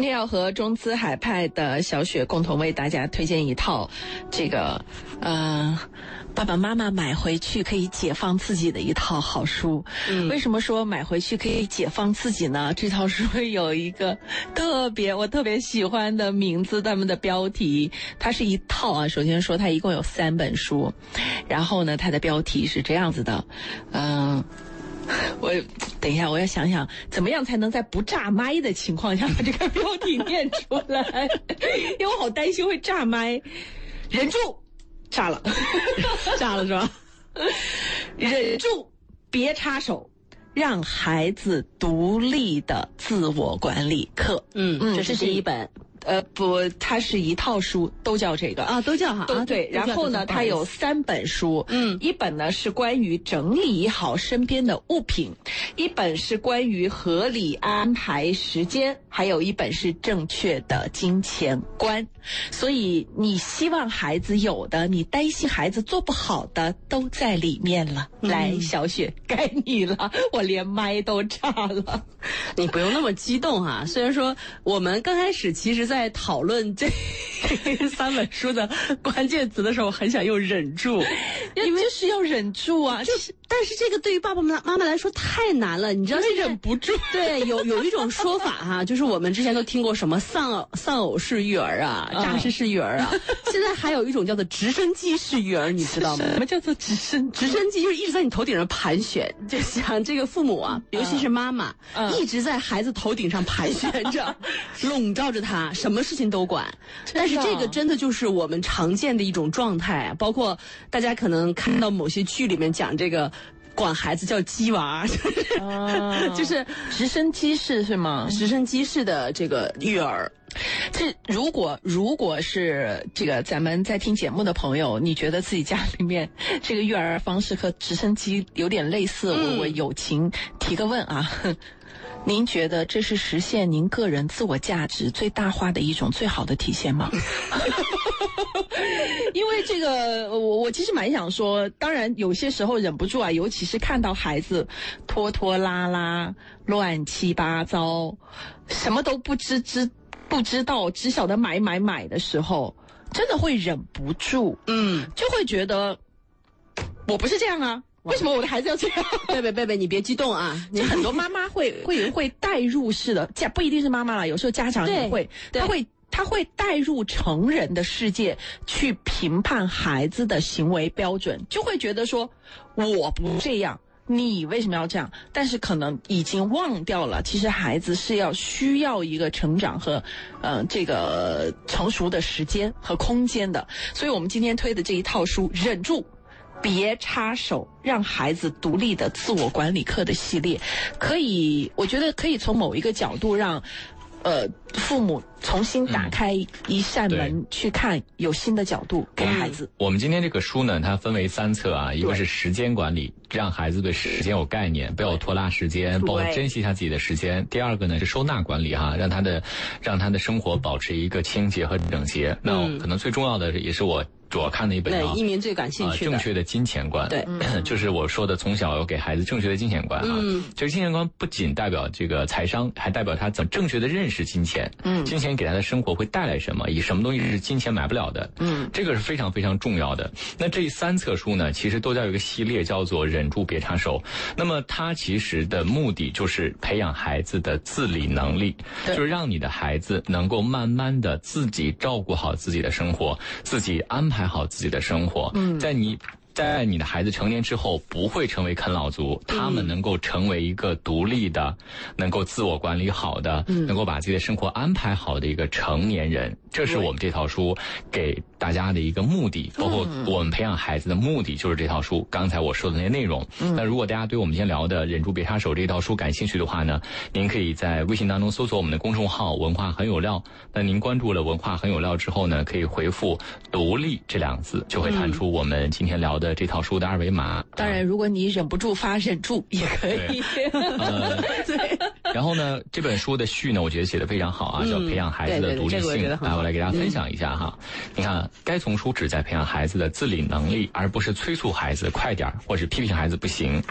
今天要和中资海派的小雪共同为大家推荐一套这个呃爸爸妈妈买回去可以解放自己的一套好书。嗯，为什么说买回去可以解放自己呢？这套书有一个特别我特别喜欢的名字，他们的标题，它是一套啊。首先说它一共有三本书，然后呢，它的标题是这样子的，嗯。我等一下，我要想想怎么样才能在不炸麦的情况下把这个标题念出来，因为我好担心会炸麦。忍住，炸了，炸了是吧？忍住，别插手，让孩子独立的自我管理课。嗯嗯，这是第一本。呃不，它是一套书，都叫这个啊，都叫哈，都对。然后呢，它有三本书，嗯，一本呢是关于整理好身边的物品，一本是关于合理安排时间，还有一本是正确的金钱观。所以你希望孩子有的，你担心孩子做不好的，都在里面了。来，小雪，该你了，我连麦都炸了。你不用那么激动哈，虽然说我们刚开始其实。在讨论这 三本书的关键词的时候，很想又忍住，因为是要忍住啊。就是，但是这个对于爸爸妈妈妈来说太难了，你知道？忍不住。对，有有一种说法哈，就是我们之前都听过什么丧偶丧偶式育儿啊，诈尸式育儿啊，现在还有一种叫做直升机式育儿，你知道吗？什么叫做直升直升机？就是一直在你头顶上盘旋，就想这个父母啊，尤其是妈妈，一直在孩子头顶上盘旋着，笼罩着他。什么事情都管，但是这个真的就是我们常见的一种状态，包括大家可能看到某些剧里面讲这个管孩子叫鸡娃，就是直升机式是吗？直升机式的这个育儿，这如果如果是这个咱们在听节目的朋友，你觉得自己家里面这个育儿方式和直升机有点类似，我我友情提个问啊。您觉得这是实现您个人自我价值最大化的一种最好的体现吗？因为这个，我我其实蛮想说，当然有些时候忍不住啊，尤其是看到孩子拖拖拉拉、乱七八糟，什么都不知知不知道，只晓得买买买的时候，真的会忍不住，嗯，就会觉得我不是这样啊。为什么我的孩子要这样？贝贝贝贝，你别激动啊！你很多妈妈会会会代入式的家，不一定是妈妈了，有时候家长也会，他会他会带入成人的世界去评判孩子的行为标准，就会觉得说我不这样，你为什么要这样？但是可能已经忘掉了，其实孩子是要需要一个成长和嗯这个成熟的时间和空间的。所以我们今天推的这一套书，忍住。别插手，让孩子独立的自我管理课的系列，可以，我觉得可以从某一个角度让，呃，父母重新打开一扇门去看，有新的角度给孩子。我们今天这个书呢，它分为三册啊，一个是时间管理，让孩子对时间有概念，不要拖拉时间，包括珍惜一下自己的时间。第二个呢是收纳管理哈，让他的让他的生活保持一个清洁和整洁。那可能最重要的也是我。主要看的一本啊，一鸣最感兴趣的正确的金钱观，对，就是我说的从小要给孩子正确的金钱观啊。这个金钱观不仅代表这个财商，还代表他怎么正确的认识金钱。嗯，金钱给他的生活会带来什么？以什么东西是金钱买不了的？嗯，这个是非常非常重要的。那这三册书呢，其实都叫一个系列，叫做“忍住别插手”。那么它其实的目的就是培养孩子的自理能力，就是让你的孩子能够慢慢的自己照顾好自己的生活，自己安排。爱好自己的生活，在你。在你的孩子成年之后，不会成为啃老族，他们能够成为一个独立的、能够自我管理好的、能够把自己的生活安排好的一个成年人。这是我们这套书给大家的一个目的，包括我们培养孩子的目的，就是这套书。刚才我说的那些内容。那如果大家对我们今天聊的《忍住别插手》这套书感兴趣的话呢，您可以在微信当中搜索我们的公众号“文化很有料”。那您关注了“文化很有料”之后呢，可以回复“独立”这两个字，就会弹出我们今天聊的。这套书的二维码，当然，如果你忍不住发，忍住也可以。对。然后呢，这本书的序呢，我觉得写的非常好啊，叫培养孩子的独立性。来，我来给大家分享一下哈。你看，该丛书旨在培养孩子的自理能力，而不是催促孩子快点儿或者批评孩子不行。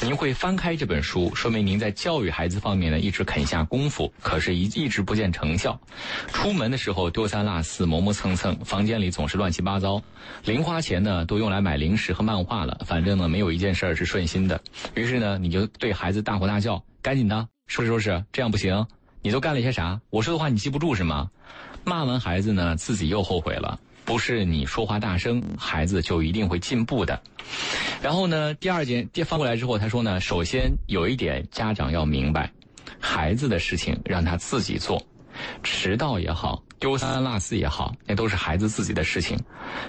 您会翻开这本书，说明您在教育孩子方面呢一直肯下功夫，可是一一直不见成效。出门的时候丢三落四、磨磨蹭蹭，房间里总是乱七八糟，零花钱呢都用来买零食和漫画了。反正呢，没有一件事儿是顺心的。于是呢，你就对孩子大吼大叫：“赶紧的，收拾收拾，这样不行！你都干了些啥？我说的话你记不住是吗？”骂完孩子呢，自己又后悔了。不是你说话大声，孩子就一定会进步的。然后呢，第二件，翻过来之后，他说呢，首先有一点，家长要明白，孩子的事情让他自己做，迟到也好，丢三落四也好，那都是孩子自己的事情。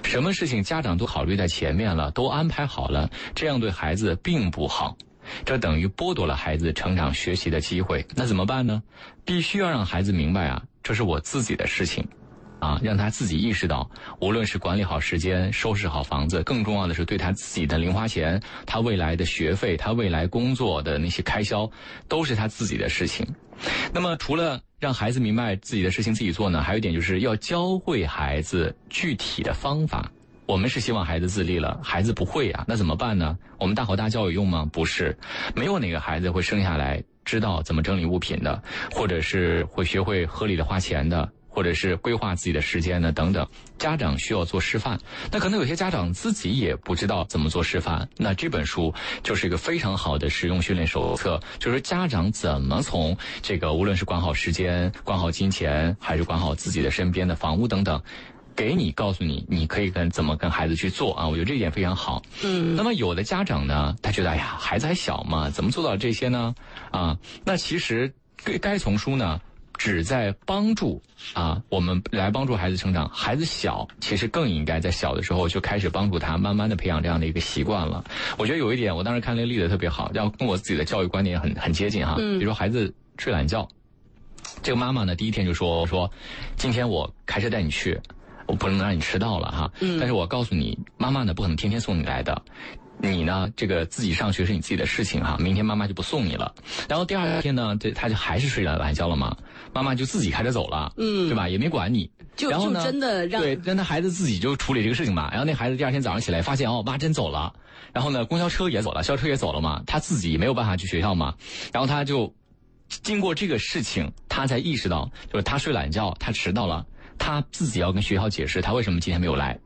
什么事情家长都考虑在前面了，都安排好了，这样对孩子并不好，这等于剥夺了孩子成长学习的机会。那怎么办呢？必须要让孩子明白啊，这是我自己的事情。啊，让他自己意识到，无论是管理好时间、收拾好房子，更重要的是对他自己的零花钱、他未来的学费、他未来工作的那些开销，都是他自己的事情。那么，除了让孩子明白自己的事情自己做呢，还有一点就是要教会孩子具体的方法。我们是希望孩子自立了，孩子不会呀，那怎么办呢？我们大吼大叫有用吗？不是，没有哪个孩子会生下来知道怎么整理物品的，或者是会学会合理的花钱的。或者是规划自己的时间呢？等等，家长需要做示范。那可能有些家长自己也不知道怎么做示范。那这本书就是一个非常好的实用训练手册，就是家长怎么从这个无论是管好时间、管好金钱，还是管好自己的身边的房屋等等，给你告诉你，你可以跟怎么跟孩子去做啊？我觉得这一点非常好。嗯。那么有的家长呢，他觉得哎呀，孩子还小嘛，怎么做到这些呢？啊，那其实该该丛书呢？只在帮助啊，我们来帮助孩子成长。孩子小，其实更应该在小的时候就开始帮助他，慢慢的培养这样的一个习惯了。我觉得有一点，我当时看那个例子特别好，要跟我自己的教育观点很很接近哈。嗯。比如说孩子睡懒觉，这个妈妈呢，第一天就说说，今天我开车带你去，我不能让你迟到了哈。嗯。但是我告诉你，妈妈呢不可能天天送你来的。你呢？这个自己上学是你自己的事情哈。明天妈妈就不送你了。然后第二天呢，这他就还是睡了懒觉了嘛。妈妈就自己开车走了，嗯，对吧？也没管你。就就真的让对让他孩子自己就处理这个事情吧。然后那孩子第二天早上起来发现哦，妈真走了。然后呢，公交车也走了，校车也走了嘛。他自己没有办法去学校嘛。然后他就经过这个事情，他才意识到，就是他睡懒觉，他迟到了，他自己要跟学校解释他为什么今天没有来。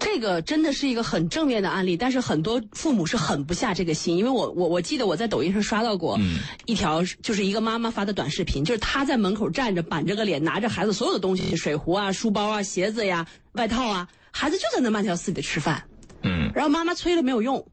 这个真的是一个很正面的案例，但是很多父母是狠不下这个心，因为我我我记得我在抖音上刷到过一条，就是一个妈妈发的短视频，就是她在门口站着，板着个脸，拿着孩子所有的东西，水壶啊、书包啊、鞋子呀、外套啊，孩子就在那慢条斯理的吃饭，嗯，然后妈妈催了没有用。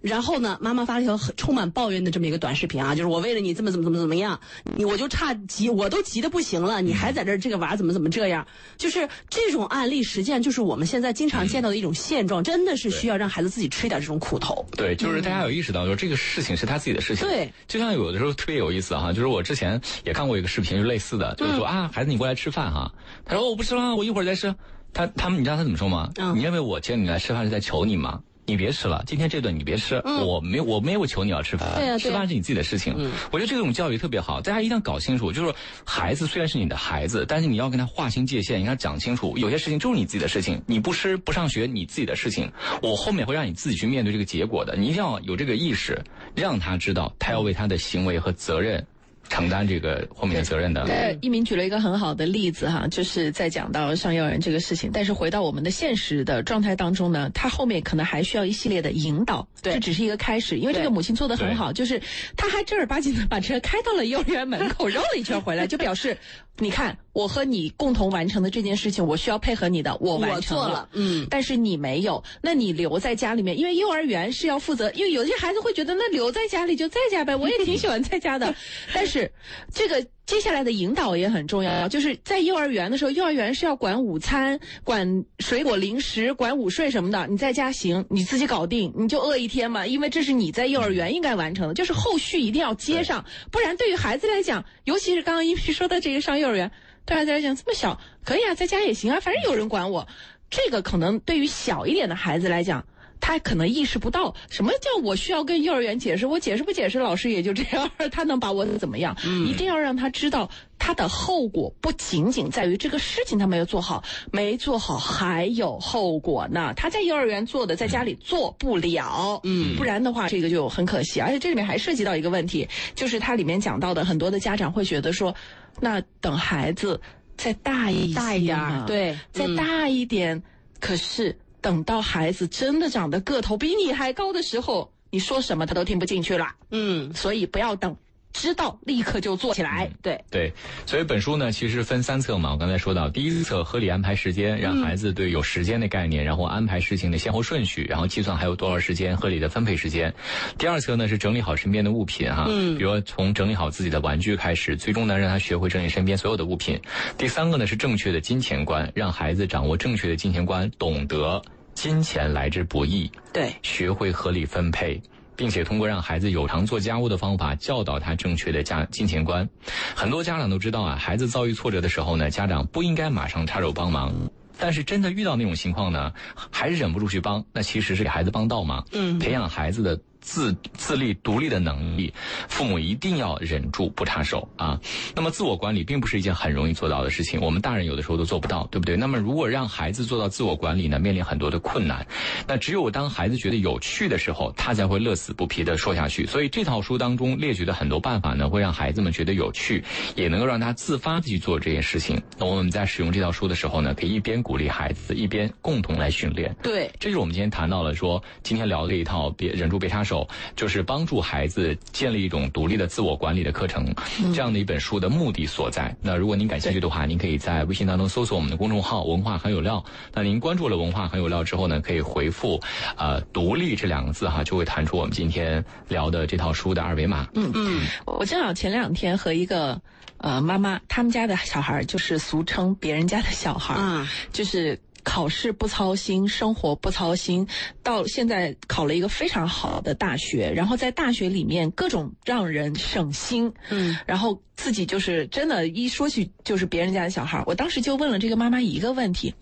然后呢，妈妈发了一条很充满抱怨的这么一个短视频啊，就是我为了你这么怎么怎么怎么样，你我就差急，我都急得不行了，你还在这这个娃怎么怎么这样？就是这种案例，实际上就是我们现在经常见到的一种现状，真的是需要让孩子自己吃一点这种苦头。对，就是大家有意识到，就是这个事情是他自己的事情。对，就像有的时候特别有意思哈，就是我之前也看过一个视频，是类似的，就是说啊，孩子你过来吃饭哈，他说我不吃了，我一会儿再吃。他他们你知道他怎么说吗？你认为我请你来吃饭是在求你吗？你别吃了，今天这顿你别吃，我没我没有求你要吃饭，吃饭是你自己的事情。我觉得这种教育特别好，大家一定要搞清楚，就是孩子虽然是你的孩子，但是你要跟他划清界限，你跟他讲清楚，有些事情就是你自己的事情，你不吃不上学，你自己的事情，我后面会让你自己去面对这个结果的，你一定要有这个意识，让他知道他要为他的行为和责任。承担这个后面的责任的。对，一鸣举了一个很好的例子哈，就是在讲到上幼儿园这个事情。但是回到我们的现实的状态当中呢，他后面可能还需要一系列的引导。对，这只是一个开始，因为这个母亲做的很好，就是他还正儿八经的把车开到了幼儿园门口，绕了一圈回来，就表示。你看，我和你共同完成的这件事情，我需要配合你的，我完成了，嗯，但是你没有，那你留在家里面，因为幼儿园是要负责，因为有些孩子会觉得，那留在家里就在家呗，我也挺喜欢在家的，但是这个。接下来的引导也很重要，就是在幼儿园的时候，幼儿园是要管午餐、管水果零食、管午睡什么的。你在家行，你自己搞定，你就饿一天嘛，因为这是你在幼儿园应该完成的，就是后续一定要接上，不然对于孩子来讲，尤其是刚刚一皮说的这个上幼儿园，对孩子来讲这么小，可以啊，在家也行啊，反正有人管我。这个可能对于小一点的孩子来讲。他可能意识不到什么叫我需要跟幼儿园解释，我解释不解释，老师也就这样，他能把我怎么样？一定要让他知道，他的后果不仅仅在于这个事情他没有做好，没做好还有后果呢。他在幼儿园做的，在家里做不了，嗯，不然的话，这个就很可惜。而且这里面还涉及到一个问题，就是它里面讲到的很多的家长会觉得说，那等孩子再大一大一点，对，再大一点，可是。等到孩子真的长得个头比你还高的时候，你说什么他都听不进去了。嗯，所以不要等，知道立刻就做起来。对对，所以本书呢其实分三册嘛。我刚才说到，第一册合理安排时间，让孩子对有时间的概念，然后安排事情的先后顺序，然后计算还有多少时间，合理的分配时间。第二册呢是整理好身边的物品哈，嗯，比如从整理好自己的玩具开始，最终呢让他学会整理身边所有的物品。第三个呢是正确的金钱观，让孩子掌握正确的金钱观，懂得。金钱来之不易，对，学会合理分配，并且通过让孩子有偿做家务的方法教导他正确的家金钱观。很多家长都知道啊，孩子遭遇挫折的时候呢，家长不应该马上插手帮忙，但是真的遇到那种情况呢，还是忍不住去帮，那其实是给孩子帮倒忙，嗯，培养孩子的。自自立独立的能力，父母一定要忍住不插手啊。那么自我管理并不是一件很容易做到的事情，我们大人有的时候都做不到，对不对？那么如果让孩子做到自我管理呢，面临很多的困难。那只有当孩子觉得有趣的时候，他才会乐此不疲的说下去。所以这套书当中列举的很多办法呢，会让孩子们觉得有趣，也能够让他自发的去做这件事情。那我们在使用这套书的时候呢，可以一边鼓励孩子，一边共同来训练。对，这就是我们今天谈到了说，今天聊的一套别忍住别插手。手就是帮助孩子建立一种独立的自我管理的课程，这样的一本书的目的所在。那如果您感兴趣的话，您可以在微信当中搜索我们的公众号“文化很有料”。那您关注了“文化很有料”之后呢，可以回复“呃独立”这两个字哈，就会弹出我们今天聊的这套书的二维码。嗯嗯，我正好前两天和一个呃妈妈，他们家的小孩就是俗称别人家的小孩，嗯，就是。考试不操心，生活不操心，到现在考了一个非常好的大学，然后在大学里面各种让人省心，嗯，然后自己就是真的，一说起就是别人家的小孩，我当时就问了这个妈妈一个问题，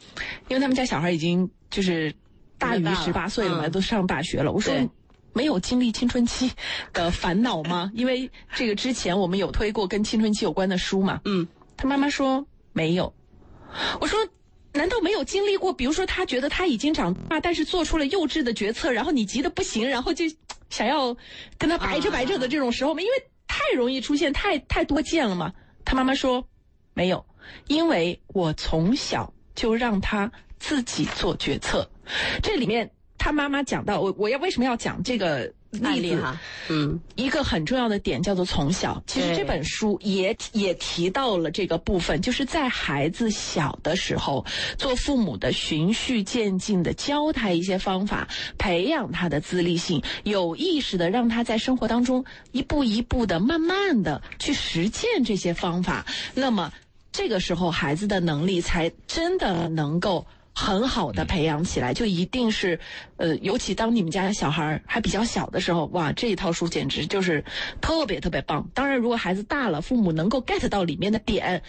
因为他们家小孩已经就是大于十八岁了嘛，都上大学了，我说没有经历青春期的烦恼吗？因为这个之前我们有推过跟青春期有关的书嘛，嗯，他妈妈说没有，我说。难道没有经历过？比如说，他觉得他已经长大，但是做出了幼稚的决策，然后你急得不行，然后就想要跟他掰扯掰扯的这种时候吗？因为太容易出现，太太多见了嘛。他妈妈说没有，因为我从小就让他自己做决策。这里面他妈妈讲到我，我要为什么要讲这个？例子哈，嗯，一个很重要的点叫做从小。其实这本书也也提到了这个部分，就是在孩子小的时候，做父母的循序渐进的教他一些方法，培养他的自立性，有意识的让他在生活当中一步一步的、慢慢的去实践这些方法。那么这个时候，孩子的能力才真的能够。很好的培养起来，就一定是，呃，尤其当你们家小孩还比较小的时候，哇，这一套书简直就是特别特别棒。当然，如果孩子大了，父母能够 get 到里面的点，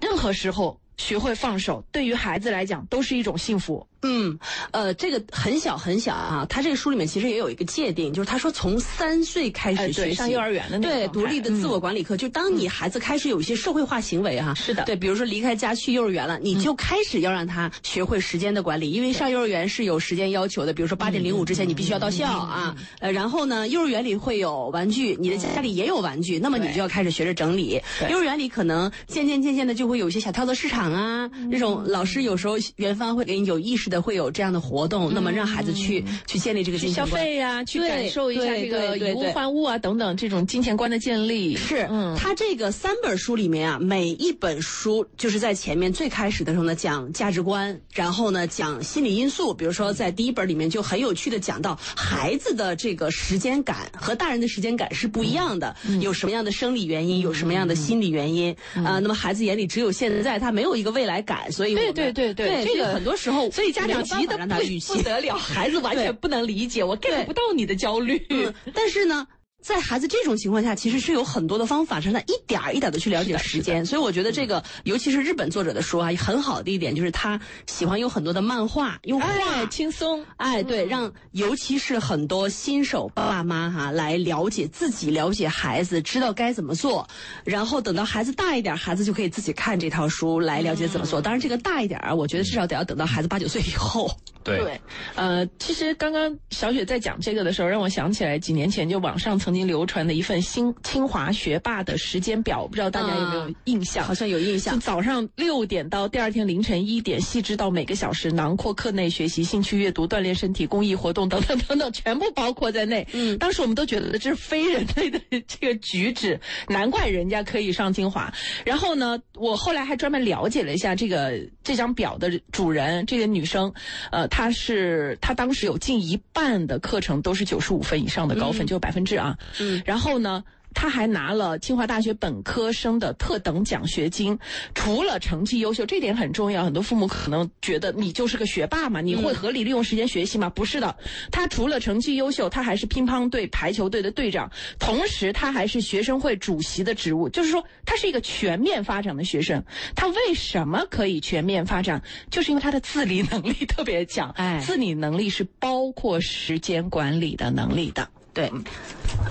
任何时候学会放手，对于孩子来讲都是一种幸福。嗯，呃，这个很小很小啊，他这个书里面其实也有一个界定，就是他说从三岁开始学习上幼儿园的那对独立的自我管理课，就当你孩子开始有一些社会化行为哈，是的，对，比如说离开家去幼儿园了，你就开始要让他学会时间的管理，因为上幼儿园是有时间要求的，比如说八点零五之前你必须要到校啊，呃，然后呢，幼儿园里会有玩具，你的家里也有玩具，那么你就要开始学着整理。幼儿园里可能渐渐渐渐的就会有一些小跳蚤市场啊，这种老师有时候园方会给你有意识的。会有这样的活动，那么让孩子去去建立这个金钱观，消费呀，去感受一下这个以物换物啊等等这种金钱观的建立。是，他这个三本书里面啊，每一本书就是在前面最开始的时候呢讲价值观，然后呢讲心理因素。比如说在第一本里面就很有趣的讲到孩子的这个时间感和大人的时间感是不一样的，有什么样的生理原因，有什么样的心理原因啊？那么孩子眼里只有现在，他没有一个未来感，所以对对对对，这个很多时候，所以家。长急得不不得了，孩子完全不能理解，我 get 不到你的焦虑。但是呢，在孩子这种情况下，其实是有很多的方法，让他一点儿一点的去了解时间。所以我觉得这个，尤其是日本作者的书啊，很好的一点就是他喜欢用很多的漫画，用画轻松，哎，对，让尤其是很多新手爸妈哈来了解自己，了解孩子，知道该怎么做。然后等到孩子大一点，孩子就可以自己看这套书来了解怎么做。当然，这个大一点啊，我觉得至少得要等到孩子八九岁以后。对，呃，其实刚刚小雪在讲这个的时候，让我想起来几年前就网上曾经流传的一份新清华学霸的时间表，不知道大家有没有印象？好像有印象。就早上六点到第二天凌晨一点，细致到每个小时，囊括课内学习、兴趣阅读、锻炼身体、公益活动等等等等，全部包括在内。嗯，当时我们都觉得这是非人类的这个举止，难怪人家可以上清华。然后呢，我后来还专门了解了一下这个这张表的主人，这个女生，呃。她是她当时有近一半的课程都是九十五分以上的高分，就百分之啊。嗯，然后呢？他还拿了清华大学本科生的特等奖学金。除了成绩优秀，这点很重要。很多父母可能觉得你就是个学霸嘛，你会合理利用时间学习吗？不是的，他除了成绩优秀，他还是乒乓队、排球队的队长，同时他还是学生会主席的职务。就是说，他是一个全面发展的学生。他为什么可以全面发展？就是因为他的自理能力特别强。哎，自理能力是包括时间管理的能力的。对，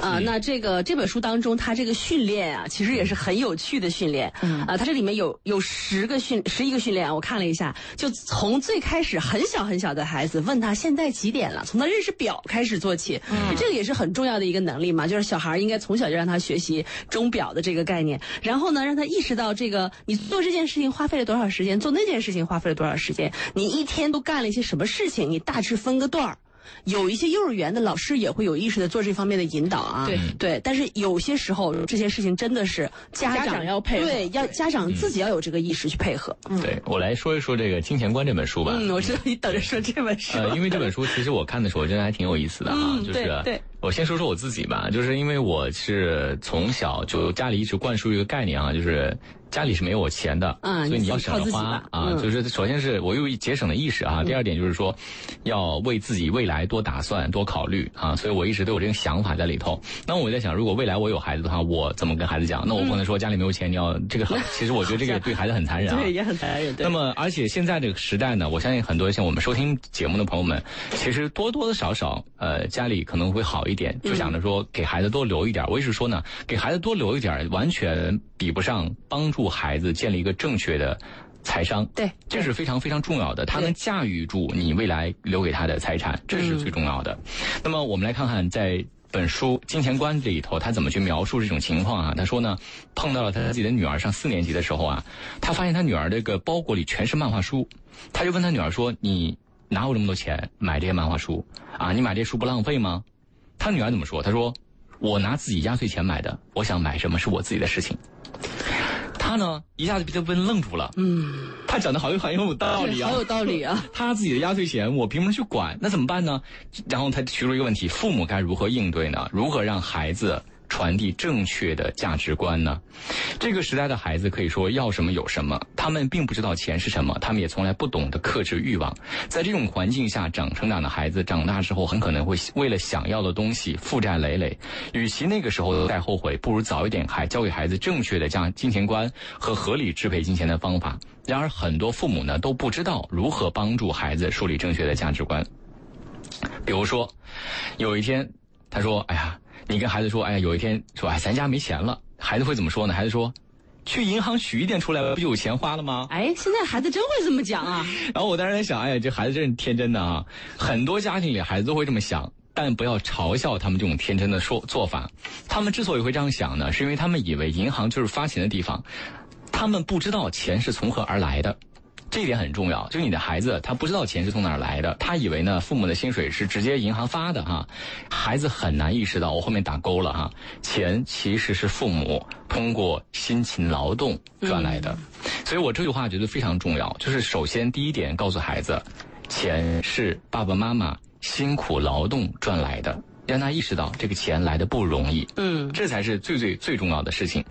啊，那这个这本书当中，他这个训练啊，其实也是很有趣的训练。嗯，啊，它这里面有有十个训十一个训练，我看了一下，就从最开始很小很小的孩子问他现在几点了，从他认识表开始做起。嗯，这个也是很重要的一个能力嘛，就是小孩应该从小就让他学习钟表的这个概念，然后呢，让他意识到这个你做这件事情花费了多少时间，做那件事情花费了多少时间，你一天都干了一些什么事情，你大致分个段儿。有一些幼儿园的老师也会有意识的做这方面的引导啊，对对，但是有些时候这些事情真的是家长要配合，对，要家长自己要有这个意识去配合。对我来说一说这个《金钱观》这本书吧。嗯，我知道你等着说这本书。呃，因为这本书其实我看的时候，我觉得还挺有意思的啊，就是对。我先说说我自己吧，就是因为我是从小就家里一直灌输一个概念啊，就是。家里是没有我钱的，所以你要省着花啊。就是首先是我有节省的意识啊。第二点就是说，要为自己未来多打算、多考虑啊。所以我一直都有这个想法在里头。那我在想，如果未来我有孩子的话，我怎么跟孩子讲？那我不能说家里没有钱，你要这个。其实我觉得这个对孩子很残忍啊。对，也很残忍。那么，而且现在这个时代呢，我相信很多像我们收听节目的朋友们，其实多多少少呃家里可能会好一点，就想着说给孩子多留一点。我一直说呢，给孩子多留一点，完全比不上帮助。孩子建立一个正确的财商，对，这是非常非常重要的。他能驾驭住你未来留给他的财产，这是最重要的。那么，我们来看看在本书《金钱观》里头，他怎么去描述这种情况啊？他说呢，碰到了他自己的女儿上四年级的时候啊，他发现他女儿这个包裹里全是漫画书，他就问他女儿说：“你哪有这么多钱买这些漫画书啊？你买这些书不浪费吗？”他女儿怎么说？他说：“我拿自己压岁钱买的，我想买什么是我自己的事情。”他呢，一下子就被愣住了。嗯，他讲的好有很有道理啊，好有道理啊。他自己的压岁钱，我凭什么去管？那怎么办呢？然后他提出一个问题：父母该如何应对呢？如何让孩子？传递正确的价值观呢？这个时代的孩子可以说要什么有什么，他们并不知道钱是什么，他们也从来不懂得克制欲望。在这种环境下长成长的孩子，长大之后很可能会为了想要的东西负债累累。与其那个时候再后悔，不如早一点还教给孩子正确的价金钱观和合理支配金钱的方法。然而，很多父母呢都不知道如何帮助孩子树立正确的价值观。比如说，有一天他说：“哎呀。”你跟孩子说，哎呀，有一天说，哎，咱家没钱了，孩子会怎么说呢？孩子说，去银行取一点出来，不就有钱花了吗？哎，现在孩子真会这么讲啊！然后我当时在想，哎呀，这孩子真是天真的啊！很多家庭里孩子都会这么想，但不要嘲笑他们这种天真的说做法。他们之所以会这样想呢，是因为他们以为银行就是发钱的地方，他们不知道钱是从何而来的。这一点很重要，就是你的孩子他不知道钱是从哪儿来的，他以为呢父母的薪水是直接银行发的哈，孩子很难意识到我后面打勾了哈，钱其实是父母通过辛勤劳动赚来的，所以我这句话觉得非常重要，就是首先第一点告诉孩子，钱是爸爸妈妈辛苦劳动赚来的。让他意识到这个钱来的不容易，嗯，这才是最最最重要的事情。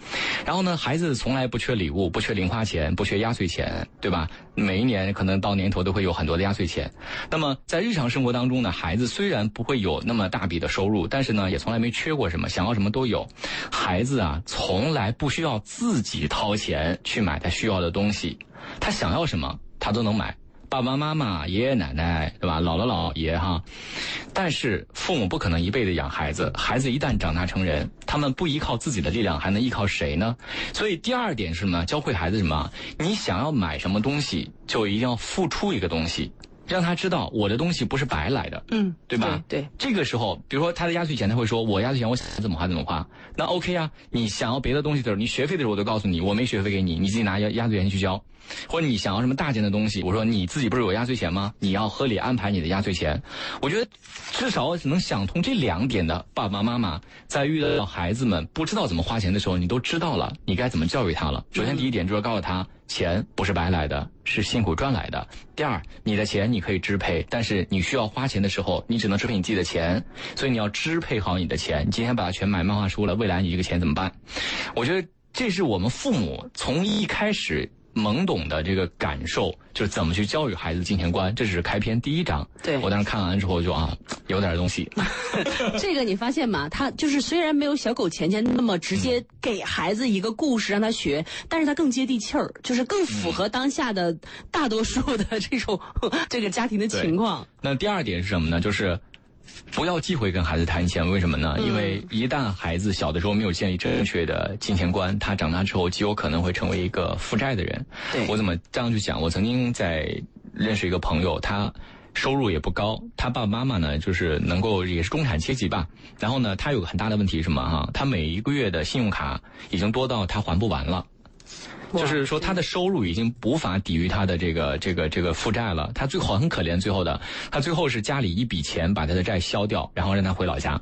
然后呢，孩子从来不缺礼物，不缺零花钱，不缺压岁钱，对吧？每一年可能到年头都会有很多的压岁钱。那么在日常生活当中呢，孩子虽然不会有那么大笔的收入，但是呢，也从来没缺过什么，想要什么都有。孩子啊，从来不需要自己掏钱去买他需要的东西，他想要什么，他都能买。爸爸妈妈、爷爷奶奶，对吧？姥姥姥爷哈，但是父母不可能一辈子养孩子。孩子一旦长大成人，他们不依靠自己的力量，还能依靠谁呢？所以第二点是什么？教会孩子什么？你想要买什么东西，就一定要付出一个东西，让他知道我的东西不是白来的，嗯，对吧？对。这个时候，比如说他的压岁钱，他会说：“我压岁钱我想怎么花怎么花。”那 OK 啊，你想要别的东西的时候，你学费的时候我都告诉你，我没学费给你，你自己拿压压岁钱去交。或者你想要什么大件的东西，我说你自己不是有压岁钱吗？你要合理安排你的压岁钱。我觉得至少能想通这两点的爸爸妈妈，在遇到孩子们不知道怎么花钱的时候，你都知道了，你该怎么教育他了。首先第一点就是告诉他，钱不是白来的，是辛苦赚来的。第二，你的钱你可以支配，但是你需要花钱的时候，你只能支配你自己的钱，所以你要支配好你的钱。你今天把它全买漫画书了，未来你这个钱怎么办？我觉得这是我们父母从一开始。懵懂的这个感受，就是怎么去教育孩子金钱观，这只是开篇第一章。对我当时看完之后就啊，有点东西。这个你发现吗？他就是虽然没有小狗钱钱那么直接给孩子一个故事让他学，但是他更接地气儿，就是更符合当下的大多数的这种 这个家庭的情况。那第二点是什么呢？就是。不要忌讳跟孩子谈钱，为什么呢？因为一旦孩子小的时候没有建立正确的金钱观，他长大之后极有可能会成为一个负债的人。我怎么这样去讲？我曾经在认识一个朋友，他收入也不高，他爸爸妈妈呢就是能够也是中产阶级吧。然后呢，他有个很大的问题是什么？哈，他每一个月的信用卡已经多到他还不完了。就是说，他的收入已经无法抵御他的这个这个这个负债了。他最后很可怜，最后的他最后是家里一笔钱把他的债消掉，然后让他回老家。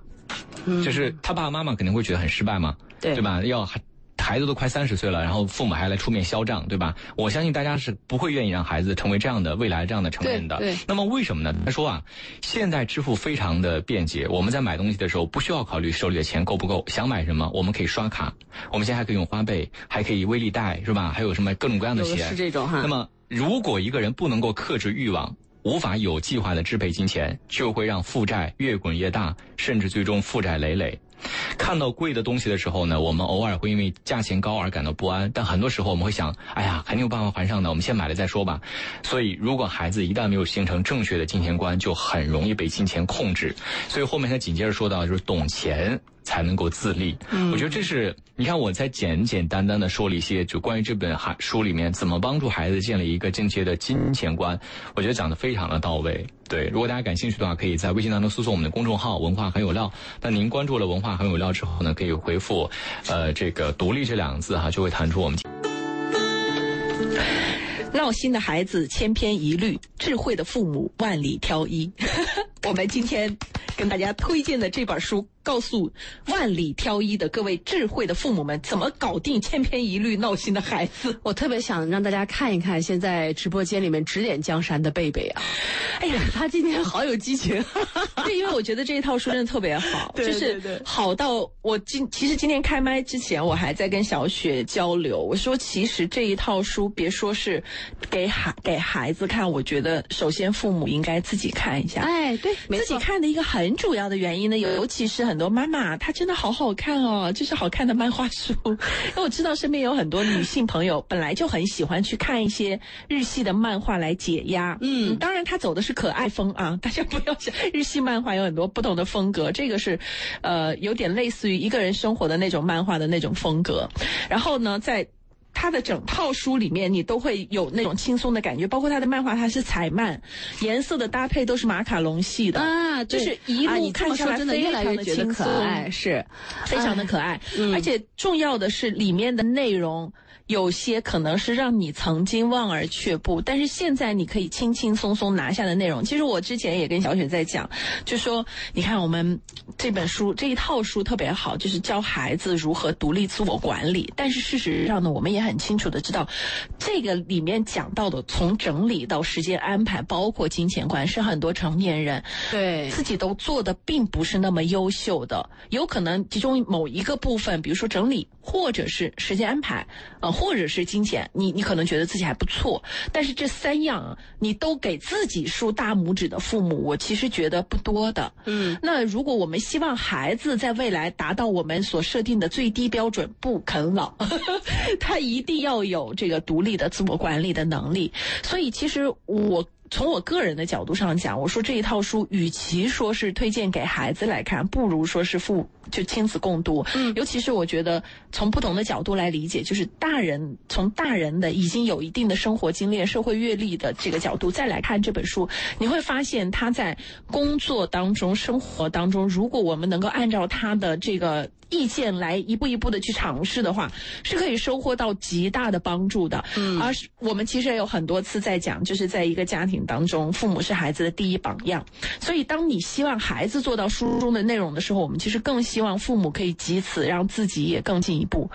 就是他爸爸妈妈肯定会觉得很失败嘛，对吧？要还。孩子都快三十岁了，然后父母还来出面销账，对吧？我相信大家是不会愿意让孩子成为这样的未来这样的成人的。对。那么为什么呢？他说啊，现在支付非常的便捷，我们在买东西的时候不需要考虑手里的钱够不够，想买什么我们可以刷卡，我们现在还可以用花呗，还可以微利贷，是吧？还有什么各种各样的钱？是这种哈。那么如果一个人不能够克制欲望，无法有计划的支配金钱，就会让负债越滚越大，甚至最终负债累累。看到贵的东西的时候呢，我们偶尔会因为价钱高而感到不安，但很多时候我们会想，哎呀，肯定有办法还上的，我们先买了再说吧。所以，如果孩子一旦没有形成正确的金钱观，就很容易被金钱控制。所以后面他紧接着说到，就是懂钱才能够自立。我觉得这是你看我在简简单单的说了一些，就关于这本孩书里面怎么帮助孩子建立一个正确的金钱观，我觉得讲的非常的到位。对，如果大家感兴趣的话，可以在微信当中搜索我们的公众号“文化很有料”。那您关注了“文化很有料”之后呢，可以回复“呃，这个独立”这两个字哈，就会弹出我们。闹心的孩子千篇一律，智慧的父母万里挑一。我们今天跟大家推荐的这本书。告诉万里挑一的各位智慧的父母们，怎么搞定千篇一律闹心的孩子？我特别想让大家看一看现在直播间里面指点江山的贝贝啊！哎呀，他今天好有激情，对，因为我觉得这一套书真的特别好，就是好到我今其实今天开麦之前，我还在跟小雪交流，我说其实这一套书别说是给孩给孩子看，我觉得首先父母应该自己看一下。哎，对，自己看的一个很主要的原因呢，尤其是。很多妈妈，她真的好好看哦，就是好看的漫画书。因为我知道身边有很多女性朋友，本来就很喜欢去看一些日系的漫画来解压。嗯，当然她走的是可爱风啊，大家不要想日系漫画有很多不同的风格，这个是，呃，有点类似于一个人生活的那种漫画的那种风格。然后呢，在。他的整套书里面，你都会有那种轻松的感觉，包括他的漫画，它是彩漫，颜色的搭配都是马卡龙系的啊，就是一路看下来非常的轻松，是，非常的可爱，而且重要的是里面的内容。有些可能是让你曾经望而却步，但是现在你可以轻轻松松拿下的内容。其实我之前也跟小雪在讲，就说你看我们这本书这一套书特别好，就是教孩子如何独立自我管理。但是事实上呢，我们也很很清楚的知道，这个里面讲到的从整理到时间安排，包括金钱观，是很多成年人对自己都做的并不是那么优秀的，有可能其中某一个部分，比如说整理，或者是时间安排，呃，或者是金钱，你你可能觉得自己还不错，但是这三样你都给自己竖大拇指的父母，我其实觉得不多的。嗯，那如果我们希望孩子在未来达到我们所设定的最低标准，不啃老，他一定要有这个独立的自我管理的能力。所以，其实我。从我个人的角度上讲，我说这一套书，与其说是推荐给孩子来看，不如说是父就亲子共读。嗯，尤其是我觉得从不同的角度来理解，就是大人从大人的已经有一定的生活经验、社会阅历的这个角度再来看这本书，你会发现他在工作当中、生活当中，如果我们能够按照他的这个。意见来一步一步的去尝试的话，是可以收获到极大的帮助的。嗯，而是我们其实也有很多次在讲，就是在一个家庭当中，父母是孩子的第一榜样。所以，当你希望孩子做到书中的内容的时候，我们其实更希望父母可以及此让自己也更进一步。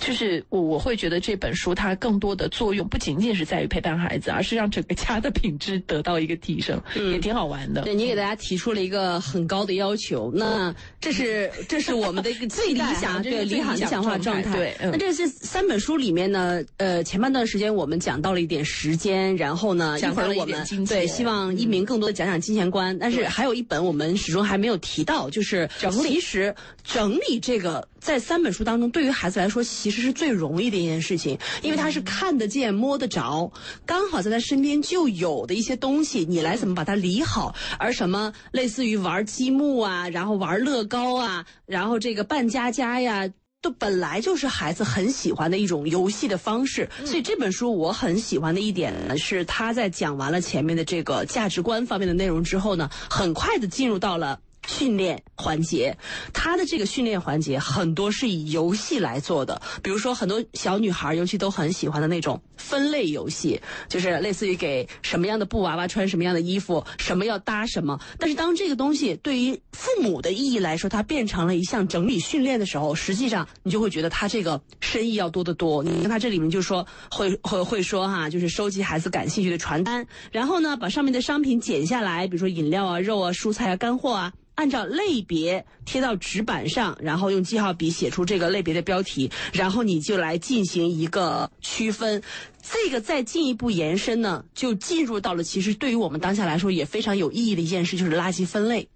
就是我我会觉得这本书它更多的作用不仅仅是在于陪伴孩子，而是让整个家的品质得到一个提升，也挺好玩的。对你给大家提出了一个很高的要求，那这是这是我们的一个。最理想对理想理想化状态。对，那这是三本书里面呢，呃，前半段时间我们讲到了一点时间，然后呢，一会儿我们对希望一鸣更多的讲讲金钱观，但是还有一本我们始终还没有提到，就是整理。其实整理这个在三本书当中，对于孩子来说其实是最容易的一件事情，因为他是看得见、摸得着，刚好在他身边就有的一些东西，你来怎么把它理好？而什么类似于玩积木啊，然后玩乐高啊，然后这个扮。家家呀，都本来就是孩子很喜欢的一种游戏的方式，所以这本书我很喜欢的一点呢，是他在讲完了前面的这个价值观方面的内容之后呢，很快的进入到了。训练环节，他的这个训练环节很多是以游戏来做的，比如说很多小女孩尤其都很喜欢的那种分类游戏，就是类似于给什么样的布娃娃穿什么样的衣服，什么要搭什么。但是当这个东西对于父母的意义来说，它变成了一项整理训练的时候，实际上你就会觉得它这个深意要多得多。你看他这里面就说会会会说哈，就是收集孩子感兴趣的传单，然后呢把上面的商品剪下来，比如说饮料啊、肉啊、蔬菜啊、干货啊。按照类别贴到纸板上，然后用记号笔写出这个类别的标题，然后你就来进行一个区分。这个再进一步延伸呢，就进入到了其实对于我们当下来说也非常有意义的一件事，就是垃圾分类。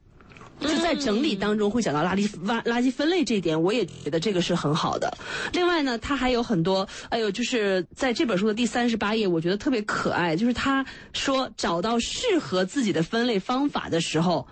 就在整理当中会讲到垃圾垃垃圾分类这一点，我也觉得这个是很好的。另外呢，它还有很多，哎呦，就是在这本书的第三十八页，我觉得特别可爱，就是他说找到适合自己的分类方法的时候。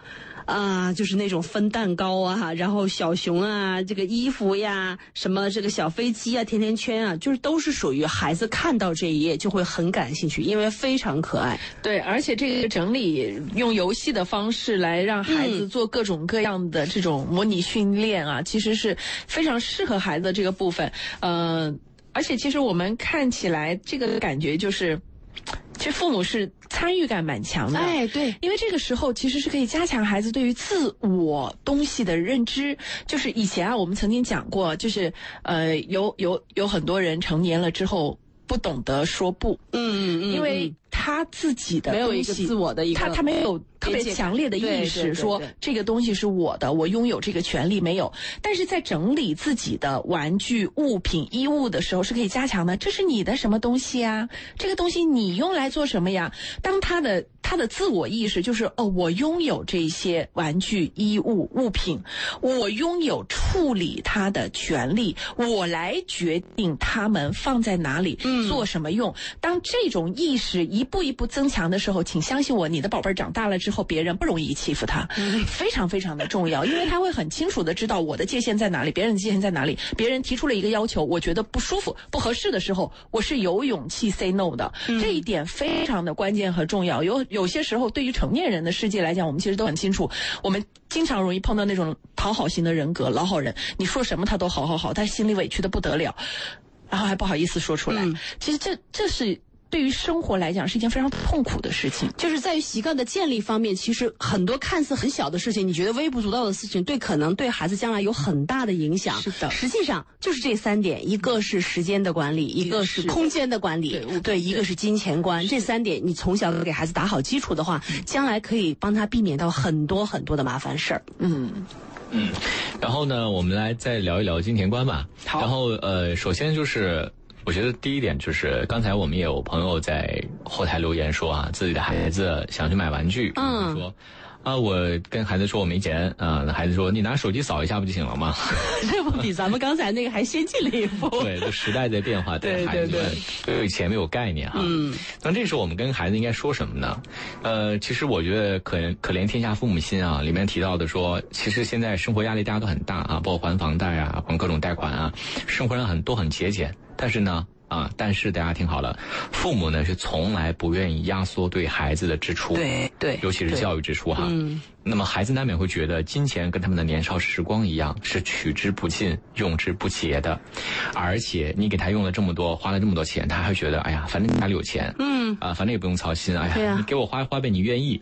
啊，就是那种分蛋糕啊，然后小熊啊，这个衣服呀，什么这个小飞机啊，甜甜圈啊，就是都是属于孩子看到这一页就会很感兴趣，因为非常可爱。对，而且这个整理用游戏的方式来让孩子做各种各样的这种模拟训练啊，其实是非常适合孩子这个部分。嗯，而且其实我们看起来这个感觉就是。其实父母是参与感蛮强的，哎，对，因为这个时候其实是可以加强孩子对于自我东西的认知。就是以前啊，我们曾经讲过，就是呃，有有有很多人成年了之后不懂得说不，嗯嗯嗯，因为。他自己的没有一个自我的一个，他他没有特别强烈的意识，说这个东西是我的，我拥有这个权利没有。但是在整理自己的玩具、物品、衣物的时候，是可以加强的。这是你的什么东西啊？这个东西你用来做什么呀？当他的他的自我意识就是哦，我拥有这些玩具、衣物、物品，我拥有处理它的权利，我来决定他们放在哪里，做什么用。当这种意识一一步一步增强的时候，请相信我，你的宝贝儿长大了之后，别人不容易欺负他，非常非常的重要，因为他会很清楚的知道我的界限在哪里，别人的界限在哪里。别人提出了一个要求，我觉得不舒服、不合适的时候，我是有勇气 say no 的。这一点非常的关键和重要。有有些时候，对于成年人的世界来讲，我们其实都很清楚，我们经常容易碰到那种讨好型的人格，老好人，你说什么他都好好好，他心里委屈的不得了，然后还不好意思说出来。其实这这是。对于生活来讲是一件非常痛苦的事情。就是在于习惯的建立方面，其实很多看似很小的事情，你觉得微不足道的事情，对可能对孩子将来有很大的影响。是的，实际上就是这三点：一个是时间的管理，一个是空间的管理，对，一个是金钱观。这三点你从小给孩子打好基础的话，将来可以帮他避免到很多很多的麻烦事儿。嗯。嗯，然后呢，我们来再聊一聊金钱观吧。好。然后呃，首先就是，我觉得第一点就是，刚才我们也有朋友在后台留言说啊，自己的孩子想去买玩具，嗯，说。啊，我跟孩子说我没钱啊，那孩子说你拿手机扫一下不就行了吗？这不比咱们刚才那个还先进了一步。对，这时代在变化，对孩子们对钱没有概念哈。嗯。那这时候我们跟孩子应该说什么呢？呃，其实我觉得可可怜天下父母心啊，里面提到的说，其实现在生活压力大家都很大啊，包括还房贷啊，还各种贷款啊，生活上很都很节俭，但是呢。啊，但是大家听好了，父母呢是从来不愿意压缩对孩子的支出，对对，尤其是教育支出哈。嗯。那么孩子难免会觉得金钱跟他们的年少时光一样，是取之不尽、用之不竭的，而且你给他用了这么多，花了这么多钱，他还觉得哎呀，反正家里有钱，嗯，啊，反正也不用操心，哎呀，你给我花花呗，你愿意，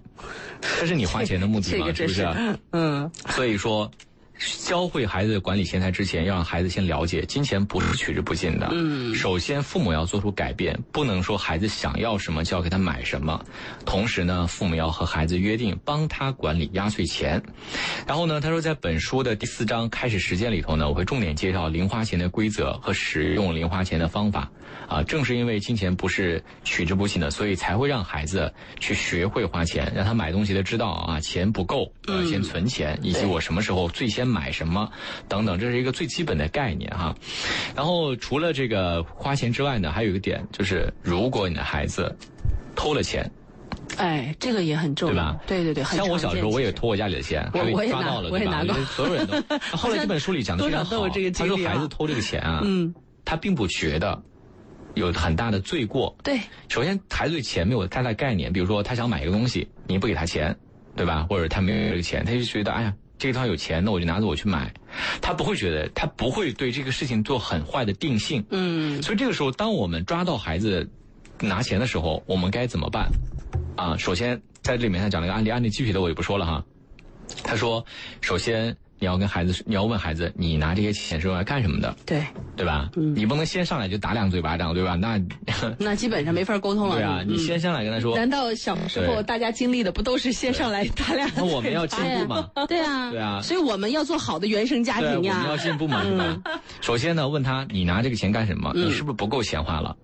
这是你花钱的目的吗？是不是？嗯。所以说。教会孩子管理钱财之前，要让孩子先了解，金钱不是取之不尽的。嗯，首先父母要做出改变，不能说孩子想要什么就要给他买什么。同时呢，父母要和孩子约定，帮他管理压岁钱。然后呢，他说在本书的第四章开始时间里头呢，我会重点介绍零花钱的规则和使用零花钱的方法。啊，正是因为金钱不是取之不尽的，所以才会让孩子去学会花钱，让他买东西的知道啊，钱不够，要先存钱，以及我什么时候最先买什么，等等，这是一个最基本的概念哈。然后除了这个花钱之外呢，还有一个点就是，如果你的孩子偷了钱，哎，这个也很重要，对吧？对对对，像我小时候我也偷我家里的钱，我我也抓到了，对吧？所有人都。后来这本书里讲的非常好，他说孩子偷这个钱啊，嗯，他并不觉得。有很大的罪过。对，首先孩子对钱没有太大概念，比如说他想买一个东西，你不给他钱，对吧？或者他没有这个钱，他就觉得哎呀，这个地方有钱，那我就拿着我去买。他不会觉得，他不会对这个事情做很坏的定性。嗯。所以这个时候，当我们抓到孩子拿钱的时候，我们该怎么办？啊，首先在这里面他讲了一个案例，案例具体的我也不说了哈。他说，首先。你要跟孩子，你要问孩子，你拿这些钱是用来干什么的？对，对吧？嗯，你不能先上来就打两嘴巴掌，对吧？那 那基本上没法沟通了。对啊，你先上来跟他说。难道小时候大家经历的不都是先上来打两？那我们要进步嘛？对啊，对啊。所以我们要做好的原生家庭呀。我们要进步嘛，是吧？首先呢，问他你拿这个钱干什么？你是不是不够钱花了？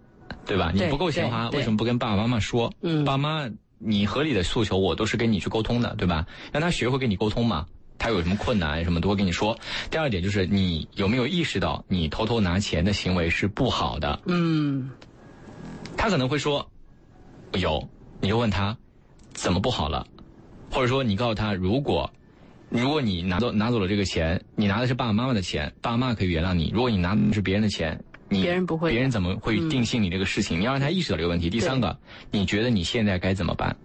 对吧？你不够钱花，为什么不跟爸爸妈妈说？嗯，爸妈，你合理的诉求我都是跟你去沟通的，对吧？让他学会跟你沟通嘛。他有什么困难什么都会跟你说。第二点就是你有没有意识到你偷偷拿钱的行为是不好的？嗯，他可能会说有，你就问他怎么不好了，或者说你告诉他，如果如果你拿走拿走了这个钱，你拿的是爸爸妈妈的钱，爸爸妈妈可以原谅你；如果你拿的是别人的钱，你别人不会，别人怎么会定性你这个事情？你要让他意识到这个问题。第三个，你觉得你现在该怎么办？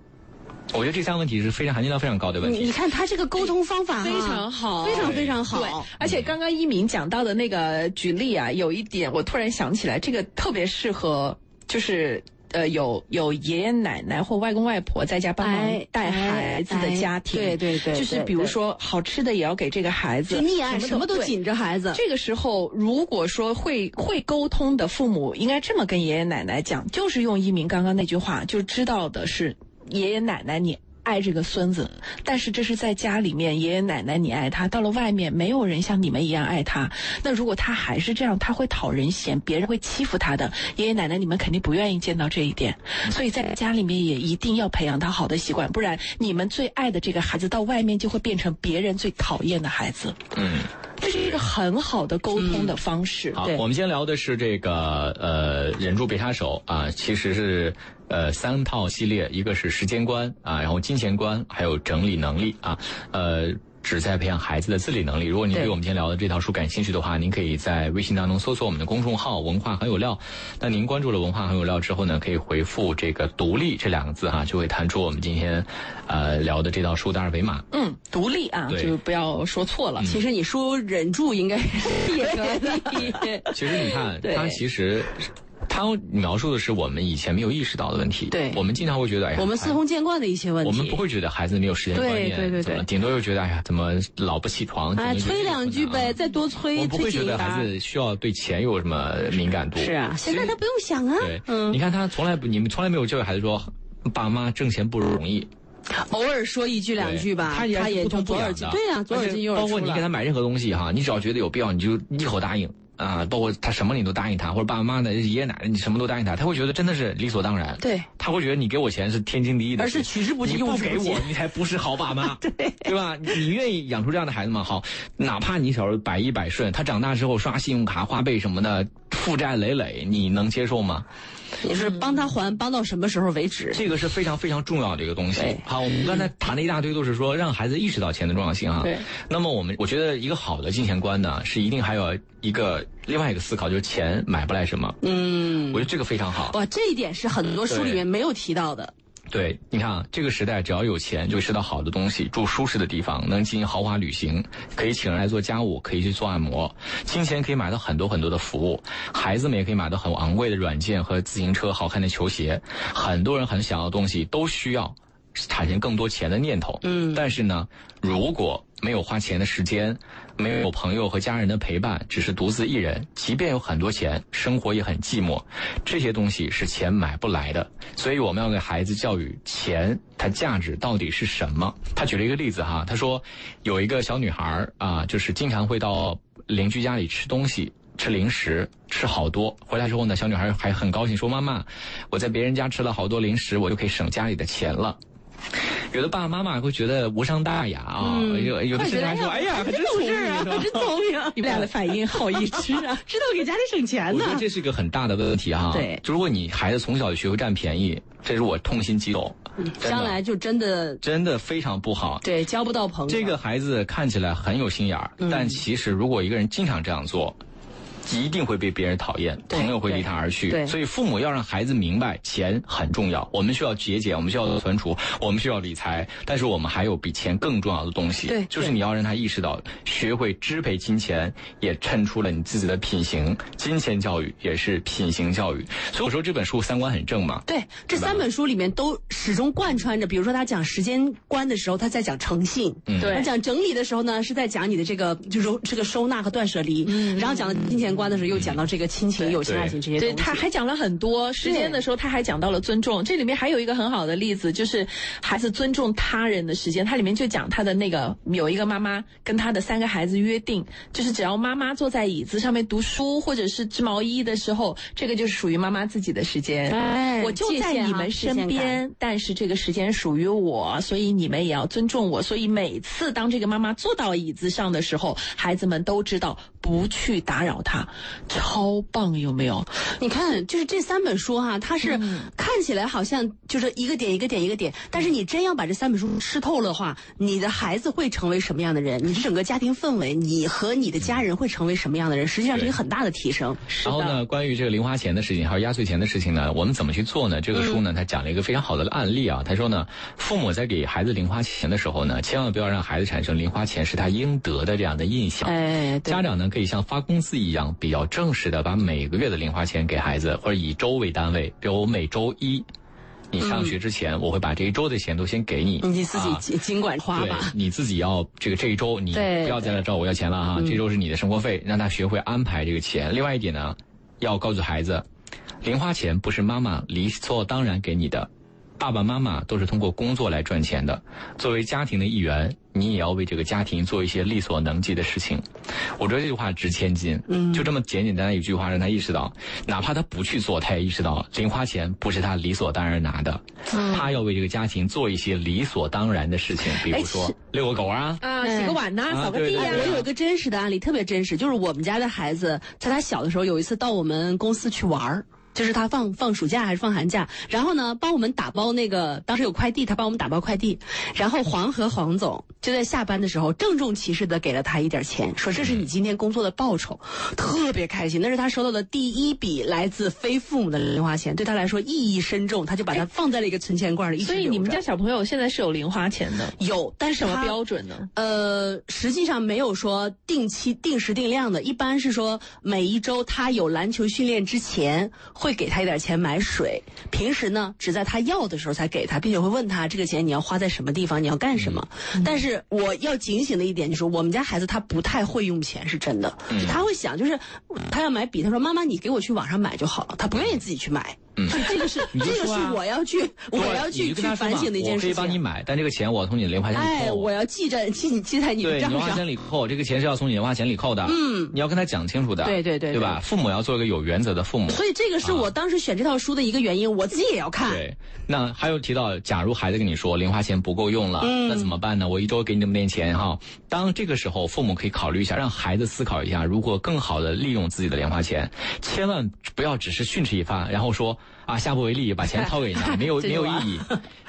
我觉得这三个问题是非常含金量非常高的问题。你看他这个沟通方法非常好，非常非常好。对，而且刚刚一鸣讲到的那个举例啊，有一点我突然想起来，这个特别适合，就是呃有有爷爷奶奶或外公外婆在家帮忙带孩子的家庭。对对对，就是比如说好吃的也要给这个孩子，溺爱什么都紧着孩子。这个时候，如果说会会沟通的父母，应该这么跟爷爷奶奶讲，就是用一鸣刚刚那句话，就知道的是。爷爷奶奶，你爱这个孙子，但是这是在家里面，爷爷奶奶你爱他，到了外面，没有人像你们一样爱他。那如果他还是这样，他会讨人嫌，别人会欺负他的。爷爷奶奶，你们肯定不愿意见到这一点，所以在家里面也一定要培养他好的习惯，不然你们最爱的这个孩子到外面就会变成别人最讨厌的孩子。嗯。这是一个很好的沟通的方式。好，我们今天聊的是这个呃，忍住别插手啊，其实是呃三套系列，一个是时间观啊，然后金钱观，还有整理能力啊，呃。旨在培养孩子的自理能力。如果您对我们今天聊的这套书感兴趣的话，您可以在微信当中搜索我们的公众号“文化很有料”。那您关注了“文化很有料”之后呢，可以回复这个“独立”这两个字哈，就会弹出我们今天呃聊的这套书的二维码。嗯，独立啊，就不要说错了。其实你说忍住应该也可以。其实你看，它其实他描述的是我们以前没有意识到的问题。对，我们经常会觉得，哎呀，我们司空见惯的一些问题。我们不会觉得孩子没有时间观念，对对对对，顶多就觉得，哎呀，怎么老不起床？哎，催两句呗，再多催。我不会觉得孩子需要对钱有什么敏感度。是啊，现在他不用想啊。对，嗯，你看他从来不，你们从来没有教育孩子说，爸妈挣钱不容易。偶尔说一句两句吧，他也也不痛不痒的。对呀，左耳进右耳出。包括你给他买任何东西哈，你只要觉得有必要，你就一口答应啊。包括他什么你都答应他，或者爸爸妈妈的爷爷奶奶你什么都答应他，他会觉得真的是理所当然。对，他会觉得你给我钱是天经地义的，而是取之不尽，不给我你才不是好爸妈。对，对吧？你愿意养出这样的孩子吗？好，哪怕你小时候百依百顺，他长大之后刷信用卡、花呗什么的，负债累累，你能接受吗？你是帮他还，帮到什么时候为止？这个是非常非常重要的一个东西。好，我们刚才谈了一大堆，都是说让孩子意识到钱的重要性啊。对。那么我们，我觉得一个好的金钱观呢，是一定还有一个另外一个思考，就是钱买不来什么。嗯。我觉得这个非常好。哇，这一点是很多书里面没有提到的。对，你看啊，这个时代只要有钱，就会吃到好的东西，住舒适的地方，能进行豪华旅行，可以请人来做家务，可以去做按摩，金钱可以买到很多很多的服务，孩子们也可以买到很昂贵的软件和自行车、好看的球鞋，很多人很想要的东西都需要产生更多钱的念头。嗯，但是呢，如果没有花钱的时间，没有朋友和家人的陪伴，只是独自一人，即便有很多钱，生活也很寂寞。这些东西是钱买不来的，所以我们要给孩子教育钱它价值到底是什么。他举了一个例子哈，他说有一个小女孩啊，就是经常会到邻居家里吃东西、吃零食，吃好多。回来之后呢，小女孩还很高兴说：“妈妈，我在别人家吃了好多零食，我就可以省家里的钱了。” 有的爸爸妈妈会觉得无伤大雅啊，有有的甚至还说：“哎呀，真懂事啊，真聪明！”你们 俩的反应好一致啊，知道给家里省钱呢。我觉得这是一个很大的问题哈。对，如果你孩子从小就学会占便宜，这是我痛心疾首。将来就真的真的非常不好。对，交不到朋友。这个孩子看起来很有心眼儿，但其实如果一个人经常这样做。一定会被别人讨厌，朋友会离他而去。所以父母要让孩子明白，钱很重要。我们需要节俭，我们需要存储，我们需要理财。但是我们还有比钱更重要的东西，就是你要让他意识到，学会支配金钱，也衬出了你自己的品行。金钱教育也是品行教育。所以我说这本书三观很正嘛。对，这三本书里面都始终贯穿着。比如说他讲时间观的时候，他在讲诚信；嗯他讲整理的时候呢，是在讲你的这个就是这个收纳和断舍离。嗯然后讲的金钱。关的时候又讲到这个亲情、友情、爱情这些对，他还讲了很多。时间的时候，他还讲到了尊重。这里面还有一个很好的例子，就是孩子尊重他人的时间。它里面就讲他的那个有一个妈妈跟他的三个孩子约定，就是只要妈妈坐在椅子上面读书或者是织毛衣的时候，这个就是属于妈妈自己的时间。哎，我就在你们身边，但是这个时间属于我，所以你们也要尊重我。所以每次当这个妈妈坐到椅子上的时候，孩子们都知道不去打扰她。超棒，有没有？你看，就是这三本书哈，它是看起来好像就是一个点一个点一个点，但是你真要把这三本书吃透了的话，你的孩子会成为什么样的人？你的整个家庭氛围，你和你的家人会成为什么样的人？实际上是一个很大的提升。然后呢，关于这个零花钱的事情，还有压岁钱的事情呢，我们怎么去做呢？这个书呢，他讲了一个非常好的案例啊。他说呢，父母在给孩子零花钱的时候呢，千万不要让孩子产生零花钱是他应得的这样的印象。哎，家长呢可以像发工资一样。比较正式的，把每个月的零花钱给孩子，或者以周为单位，比如我每周一，你上学之前，我会把这一周的钱都先给你，你自己尽管花吧。你自己要这个这一周，你不要再来找我要钱了哈，这周是你的生活费，让他学会安排这个钱。另外一点呢，要告诉孩子，零花钱不是妈妈理所当然给你的。爸爸妈妈都是通过工作来赚钱的，作为家庭的一员，你也要为这个家庭做一些力所能及的事情。我觉得这句话值千金。嗯，就这么简简单单一句话，让他意识到，哪怕他不去做，他也意识到零花钱不是他理所当然拿的。嗯，他要为这个家庭做一些理所当然的事情，比如说遛个狗啊，啊，洗个碗呐，扫个地呀。我有一个真实的案例，特别真实，就是我们家的孩子在他小的时候，有一次到我们公司去玩儿。就是他放放暑假还是放寒假，然后呢，帮我们打包那个，当时有快递，他帮我们打包快递，然后黄和黄总就在下班的时候郑重其事的给了他一点钱，说这是你今天工作的报酬，特别开心，那是他收到的第一笔来自非父母的零花钱，对他来说意义深重，他就把它放在了一个存钱罐里。所以你们家小朋友现在是有零花钱的？有，但是什么标准呢？呃，实际上没有说定期定时定量的，一般是说每一周他有篮球训练之前会。会给他一点钱买水，平时呢只在他要的时候才给他，并且会问他这个钱你要花在什么地方，你要干什么。但是我要警醒的一点就是，我们家孩子他不太会用钱，是真的。他会想，就是他要买笔，他说妈妈你给我去网上买就好了，他不愿意自己去买。嗯，这个是这个是我要去我要去去反省的一件事情。我可以帮你买，但这个钱我要从你的零花钱里扣。哎，我要记着记记在你的账上。对，零花钱里扣，这个钱是要从你零花钱里扣的。嗯，你要跟他讲清楚的。对对对，对吧？父母要做一个有原则的父母。所以这个是我当时选这套书的一个原因，我自己也要看。对，那还有提到，假如孩子跟你说零花钱不够用了，那怎么办呢？我一周给你那么点钱哈。当这个时候，父母可以考虑一下，让孩子思考一下，如果更好的利用自己的零花钱，千万不要只是训斥一番，然后说。啊，下不为例，把钱掏给人家，没有 没有意义。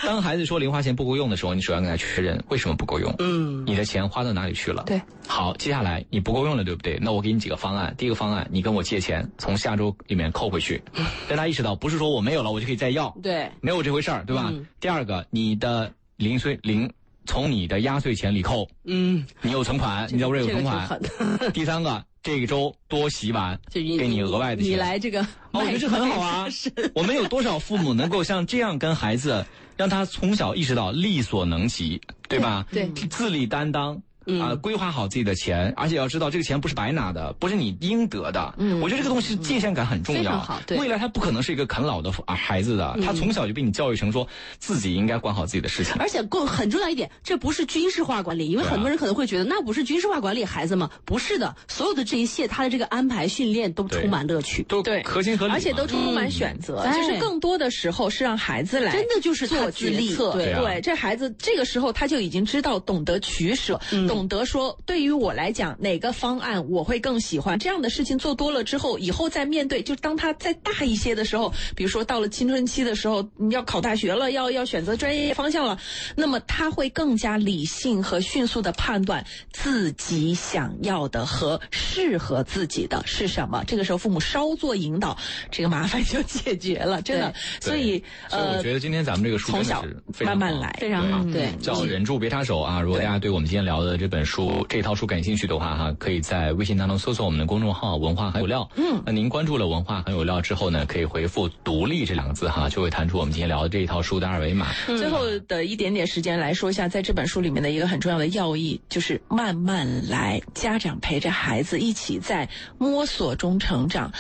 当孩子说零花钱不够用的时候，你首先跟他确认为什么不够用。嗯，你的钱花到哪里去了？对，好，接下来你不够用了，对不对？那我给你几个方案。第一个方案，你跟我借钱，从下周里面扣回去，让他意识到不是说我没有了，我就可以再要。对，没有这回事儿，对吧？第二个，你的零碎零从你的压岁钱里扣。嗯，你有存款，你在屋里有存款。第三个。这一周多洗碗，给你额外的钱。你来这个，我觉得这很好啊。我们有多少父母能够像这样跟孩子，让他从小意识到力所能及，对吧？对，自力担当。啊，规划好自己的钱，而且要知道这个钱不是白拿的，不是你应得的。嗯，我觉得这个东西界限感很重要。好，对。未来他不可能是一个啃老的啊孩子的，他从小就被你教育成说自己应该管好自己的事情。而且更很重要一点，这不是军事化管理，因为很多人可能会觉得那不是军事化管理孩子吗？不是的，所有的这一切，他的这个安排训练都充满乐趣，都对，合情合理，而且都充满选择。就是更多的时候是让孩子来，真的就是做决策。对对，这孩子这个时候他就已经知道懂得取舍，懂得说对。于我来讲，哪个方案我会更喜欢？这样的事情做多了之后，以后再面对，就当他再大一些的时候，比如说到了青春期的时候，你要考大学了，要要选择专业方向了，那么他会更加理性和迅速的判断自己想要的和适合自己的是什么。这个时候，父母稍作引导，这个麻烦就解决了，真的。所以，呃，我觉得今天咱们这个书从小慢慢来，非常好。对，叫忍住别插手啊！如果大家对我们今天聊的这本书这套。套书感兴趣的话哈，可以在微信当中搜索我们的公众号“文化很有料”。嗯，那您关注了“文化很有料”之后呢，可以回复“独立”这两个字哈，就会弹出我们今天聊的这一套书的二维码。最后的一点点时间来说一下，在这本书里面的一个很重要的要义，就是慢慢来。家长陪着孩子一起在摸索中成长，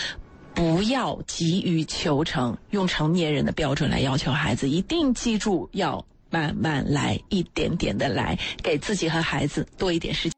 不要急于求成，用成年人的标准来要求孩子。一定记住要慢慢来，一点点的来，给自己和孩子多一点时间。